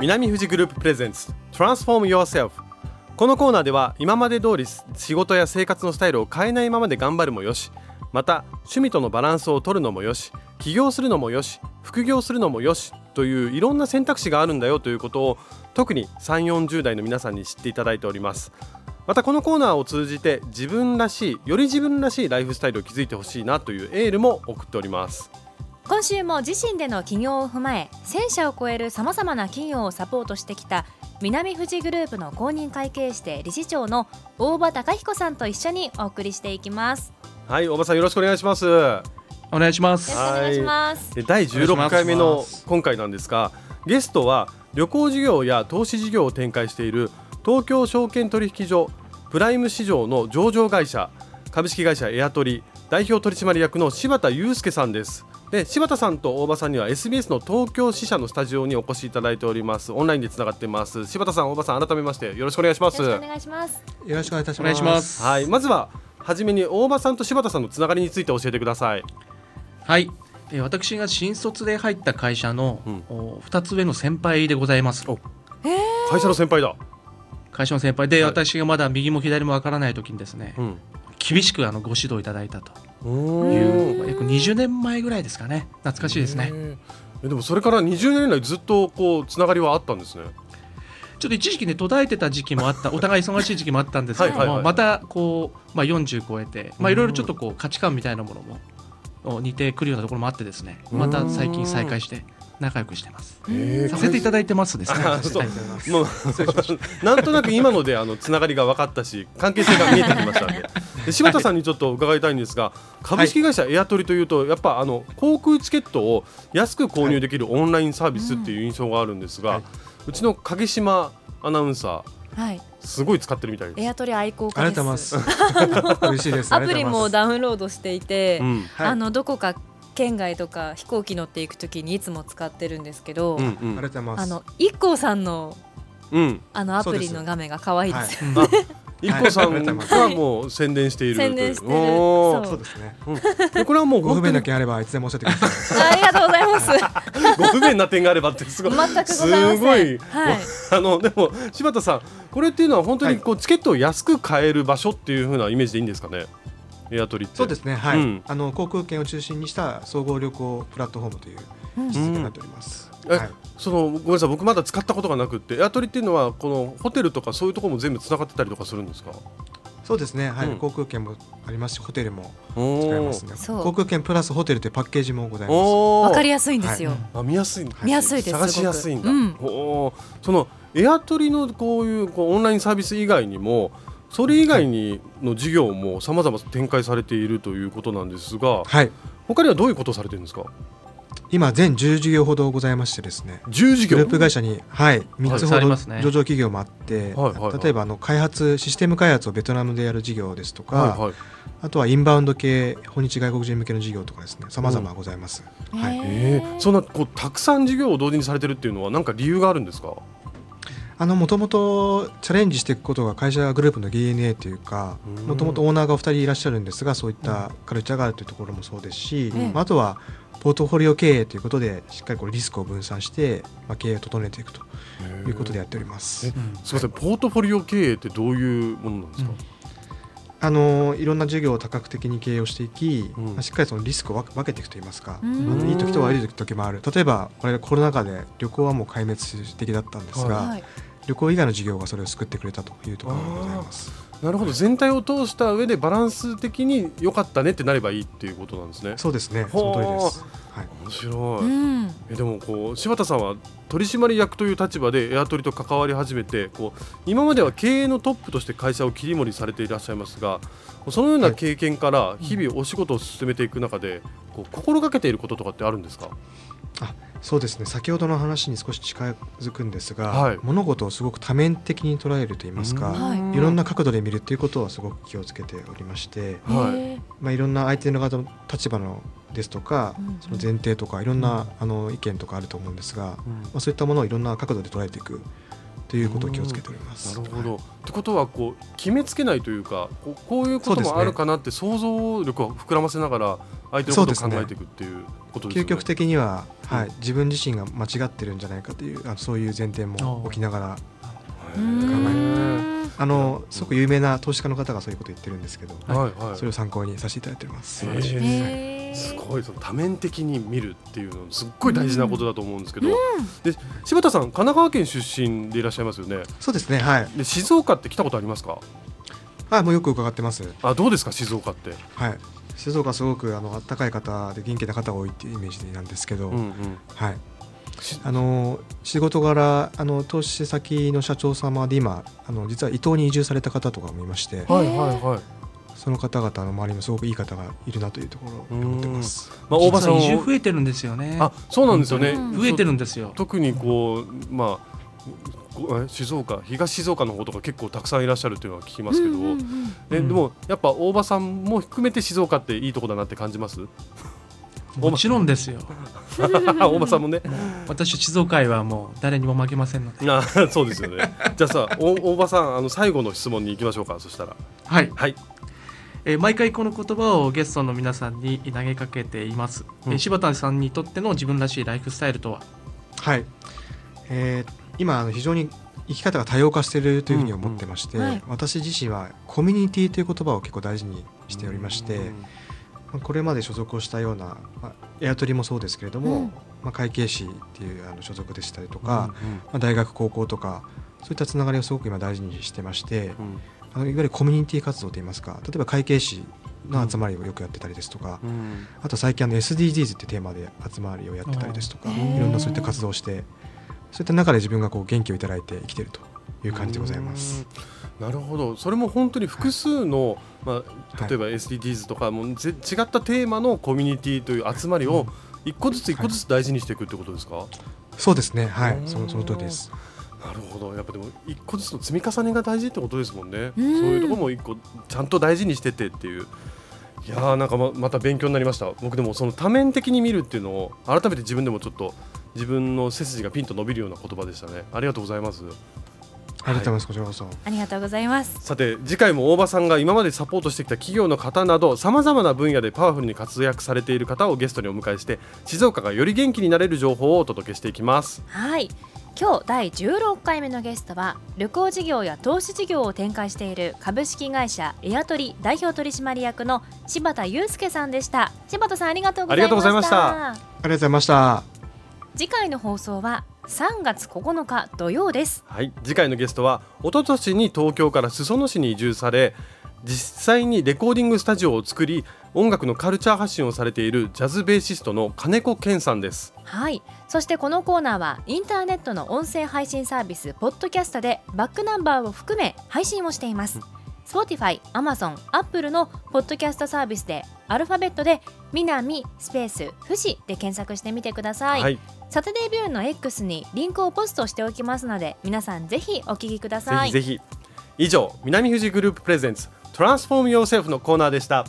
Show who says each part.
Speaker 1: 南富士グループプレゼンツ Transform Yourself このコーナーでは今まで通り仕事や生活のスタイルを変えないままで頑張るもよしまた趣味とのバランスを取るのもよし起業するのもよし副業するのもよしといういろんな選択肢があるんだよということを特に3 4 0代の皆さんに知っていただいております。またこのコーナーを通じて自分らしいより自分らしいライフスタイルを築いてほしいなというエールも送っております。
Speaker 2: 今週も自身での起業を踏まえ1000社を超えるさまざまな企業をサポートしてきた南富士グループの公認会計士で理事長の大場隆彦さんと一緒にお送りしていきます。
Speaker 1: はい大場さんよろしくお願いします。
Speaker 3: お願いします。
Speaker 2: お願いします。
Speaker 1: で第16回目の今回なんですがゲストは旅行事業や投資事業を展開している東京証券取引所プライム市場の上場会社株式会社エアトリ代表取締役の柴田祐介さんです。で柴田さんと大場さんには SBS の東京支社のスタジオにお越しいただいております。オンラインでつながってます。柴田さん大場さん改めましてよろしくお願いします。
Speaker 2: よろしくお願いします。
Speaker 4: よろしくお願いいたし
Speaker 3: お願いします。
Speaker 1: はい。まずははじめに大場さんと柴田さんのつながりについて教えてください。
Speaker 3: はい、えー私が新卒で入った会社の、
Speaker 1: うん。
Speaker 3: お二つ上の先輩でございます。
Speaker 1: お。会社の先輩だ。
Speaker 3: 会社の先輩。で、
Speaker 1: はい。
Speaker 3: 私がまだ右も左もわからない時にですね、
Speaker 1: うん
Speaker 3: 厳しくあのご指導いただいたと
Speaker 1: お
Speaker 3: いう、
Speaker 1: ー
Speaker 3: 約20年前ぐらいですかね。懐かしいですね。
Speaker 1: でもそれから20年来ずっとこうつながりはあったんですね。
Speaker 3: ちょっと一時期ね途絶えてた時期もあった お互い忙しい時期もあったんですけども、またこう、まあ、40超えてまあいろいろちょっとこう価値観みたいなものもお似てくるようなところもあってですねまた最近再開して仲良くしてます。させていただいてますですね。
Speaker 1: もう なんとなく今のであのつながりが分かったし関係性が見えてきましたんでで柴田さんにちょっと伺いたいんですが株式会社エアトリというとやっぱあの航空チケットを安く購入できるオンラインサービスっていう印象があるんですが、
Speaker 4: はいう
Speaker 1: ちの影島アナウンサー
Speaker 2: はい。
Speaker 1: すごい使ってるみたいです。
Speaker 2: エアトリ愛好
Speaker 4: あり
Speaker 2: 家で
Speaker 4: がとうございます。す。嬉しいです。
Speaker 2: アプリもダウンロードしていて、
Speaker 1: うん。
Speaker 4: はい。
Speaker 2: あのどこか県外とか飛行機乗っていくときにいつも使ってるんですけど、
Speaker 1: うんうん。
Speaker 2: あの IKKO さんの
Speaker 1: うん。
Speaker 2: あのアプリの画面が可愛いですよ。
Speaker 1: あ一個さん
Speaker 4: は
Speaker 1: もう宣伝しているという
Speaker 2: 宣伝してる
Speaker 1: おー
Speaker 2: そ
Speaker 4: そうですね。
Speaker 1: でこれはもう
Speaker 4: ご不便な件あればいつでも教えてください。
Speaker 2: ありがとうございます。
Speaker 1: ご不便な点があればってすごい
Speaker 2: 全くございません。
Speaker 1: すごい
Speaker 2: はい。
Speaker 1: あのでも柴田さんこれっていうのは本当にこうチケットを安く買える場所っていう風なイメージでいいんですかね？エアトリって
Speaker 4: そうですね。はい。
Speaker 1: うん
Speaker 4: あの航空券を中心にした総合旅行プラットフォームという
Speaker 2: うん
Speaker 4: 位置づけになっております。
Speaker 1: え
Speaker 4: はい。
Speaker 1: そのごめんなさい僕まだ使ったことがなくってエアトリっていうのはこのホテルとかそういうところも全部つながってたりとかするんですか？
Speaker 4: そうですね。はい。
Speaker 1: うん
Speaker 4: 航空券もありますし、ホテルも
Speaker 1: お
Speaker 4: 使えますね。
Speaker 2: そう
Speaker 4: 航空券プラスホテルというパッケージもございます。
Speaker 1: お
Speaker 2: わかり
Speaker 1: や
Speaker 2: やすいんですよ。
Speaker 1: あ見やすいんだ
Speaker 2: 見やすいです。
Speaker 1: 探しやすいんだ、
Speaker 2: うん
Speaker 1: おーそのエアトリのこういうこうオンラインサービス以外にもそれ以外にの事業もさまざま展開されているということなんですが
Speaker 4: はい。
Speaker 1: 他にはどういうことをされてるんですか？
Speaker 4: 今全10事業ほどございましてですね。
Speaker 1: 10事業？
Speaker 4: グループ会社に、はい、3つほど上場企業もあって、
Speaker 1: はいはいはい。
Speaker 4: 例えばあの開発システム開発をベトナムでやる事業ですとか、
Speaker 1: はいはい。
Speaker 4: あとはインバウンド系訪日外国人向けの事業とかですね。様々ございます、はい、
Speaker 2: へ
Speaker 1: えー、そんなこうたくさん事業を同時にされてるっていうのは何か理由があるんですか？
Speaker 4: もともとチャレンジしていくことが会社グループの DNA というか
Speaker 1: うん。
Speaker 4: もともとオーナーがお二人いらっしゃるんですがそういったカルチャーがあるというところもそうですし、
Speaker 2: うん。
Speaker 4: まああとはポートフォリオ経営ということでしっかりこうリスクを分散して、まあ、経営を整えていくということでやっております。
Speaker 1: えすみませんポートフォリオ経営ってどういうものなんですか、
Speaker 4: あのいろんな事業を多角的に経営をしていき、
Speaker 1: うん。
Speaker 4: まあしっかりそのリスクを分けていくといいますか、いい時と悪い時もある。例えば我々コロナ禍で旅行はもう壊滅的だったんですが、
Speaker 2: はい。
Speaker 4: 旅行以外の事業がそれを救ってくれたというところがございます。
Speaker 1: なるほど。全体を通した上でバランス的に良かったねってなればいいっていうことなんですね。
Speaker 4: そうですね、その通りです。はい、
Speaker 1: 面白い、
Speaker 2: うん。
Speaker 1: えでもこう柴田さんは取締役という立場でエアトリと関わり始めてこう今までは経営のトップとして会社を切り盛りされていらっしゃいますがそのような経験から日々お仕事を進めていく中でこう心がけていることとかってあるんですか？
Speaker 4: そうですね。先ほどの話に少し近づくんですが、
Speaker 1: はい。
Speaker 4: 物事をすごく多面的に捉えるといいますか、
Speaker 2: はい。
Speaker 4: いろんな角度で見るということはすごく気をつけておりまして、
Speaker 1: はい。
Speaker 4: まあ、いろんな相手の方の立場のですとか、その前提とかいろんな、あの意見とかあると思うんですが、まあ、そういったものをいろんな角度で捉えていくということを気をつけております。
Speaker 1: なるほど、ってことはこう決めつけないというかこうこういうこともあるかなって想像力を膨らませながら相手のことを考えていくっていうことですよね。
Speaker 4: 究極的には、は
Speaker 1: うん。
Speaker 4: い、自分自身が間違ってるんじゃないかというあそういう前提も置きながら
Speaker 2: う
Speaker 1: へー
Speaker 2: ーん。
Speaker 4: あのすごく有名な投資家の方がそういうことを言ってるんですけど、
Speaker 1: はいはい。
Speaker 4: それを参考にさせていただいております。
Speaker 1: へー
Speaker 2: へー
Speaker 1: すごいその多面的に見るっていうのすっごい大事なことだと思うんですけど、で柴田さん神奈川県出身でいらっしゃいますよね。
Speaker 4: そうですね、はい。
Speaker 1: で静岡って来たことありますか？
Speaker 4: あ、もうよく伺ってます。
Speaker 1: あどうですか静岡って、
Speaker 4: はい。静岡はすごくあの暖かい方で元気な方が多いっていうイメージなんですけど、
Speaker 1: うんうん、
Speaker 4: はい。
Speaker 1: し
Speaker 4: あの仕事柄あの投資先の社長様で今あの実は伊東に移住された方とかもいまして。
Speaker 1: はいはいはい、
Speaker 4: その方々の周りもすごくいい方がいるなというところを思ってます。
Speaker 1: まあ、大場さん
Speaker 3: 移住増えてるんですよね。
Speaker 1: あそうなんですよね、
Speaker 2: うん。
Speaker 3: 増えてるんですよ。
Speaker 1: 特にこうまあ静岡東静岡の方とか結構たくさんいらっしゃるっていうのは聞きますけど、
Speaker 2: うんうんうん
Speaker 1: でもやっぱ大場さんも含めて静岡っていいとこだなって感じます？
Speaker 3: もちろんですよ。
Speaker 1: 大場さんもね。
Speaker 3: 私静岡愛はもう誰にも負けませんので。
Speaker 1: あそうですよね。じゃあさお大場さんあの最後の質問に行きましょうかそしたら。
Speaker 3: はい、
Speaker 1: はい
Speaker 3: えー毎回この言葉をゲストの皆さんに投げかけています、
Speaker 1: うん。
Speaker 3: えー柴田さんにとっての自分らしいライフスタイルとは？
Speaker 4: はい。えー今あの非常に生き方が多様化しているというふうに思ってまして、
Speaker 2: うんうんはい。
Speaker 4: 私自身はコミュニティという言葉を結構大事にしておりまして、
Speaker 1: うん
Speaker 4: まあこれまで所属をしたような、まあ、エアトリもそうですけれども、
Speaker 2: うん。
Speaker 4: まあ、会計士っていうあの所属でしたりとか、まあ、大学高校とかそういったつながりをすごく今大事にしてまして
Speaker 1: うん
Speaker 4: あのいわゆるコミュニティ活動といいますか例えば会計士の集まりをよくやってたりですとか、
Speaker 1: うん。
Speaker 4: あと最近あの SDGs っていうテーマで集まりをやってたりですとかいろんなそういった活動をしてそういった中で自分がこう元気をいただいて生きているという感じでございます。
Speaker 1: うんなるほど。それも本当に複数の、ま
Speaker 4: はい。
Speaker 1: あ、例えば SDGs とかもぜ違ったテーマのコミュニティという集まりを一個ずつ一個ずつ大事にしていくってことですか、
Speaker 4: そうですね。はい。
Speaker 1: うん
Speaker 4: そのその通りです。
Speaker 1: なるほど。やっぱでも一個ずつの積み重ねが大事ってことですもんね、
Speaker 2: うん。
Speaker 1: そういうところも一個ちゃんと大事にしててっていう。いやーなんかままた勉強になりました。僕でもその多面的に見るっていうのを改めて自分でもちょっと自分の背筋がピンと伸びるような言葉でしたね。ありがとうございます。
Speaker 4: ありがとうございますこちらこそ。
Speaker 2: ありがとうございます。
Speaker 1: さて次回も大場さんが今までサポートしてきた企業の方などさまざまな分野でパワフルに活躍されている方をゲストにお迎えして静岡がより元気になれる情報をお届けしていきます。
Speaker 2: はい今日第16回目のゲストは旅行事業や投資事業を展開している株式会社エアトリ代表取締役の柴田祐介さんでした。柴田さんありがとうございました。
Speaker 1: ありがとうございました。
Speaker 4: ありがとうございました。
Speaker 2: 次回の放送は3月9日土曜です。
Speaker 1: はい。次回のゲストは一昨年に東京から裾野市に移住され実際にレコーディングスタジオを作り音楽のカルチャー発信をされているジャズベーシストの金子健さんです。
Speaker 2: はい。そしてこのコーナーはインターネットの音声配信サービスポッドキャストでバックナンバーを含め配信をしています。Spotify、Amazon、Apple のポッドキャストサービスでアルファベットで南スペース富士で検索してみてください、
Speaker 1: はい、
Speaker 2: サタデービューの X にリンクをポストしておきますので皆さんぜひお聞きください。
Speaker 1: ぜひぜひ。以上南富士グループプレゼンツトランスフォームヨーセフのコーナーでした。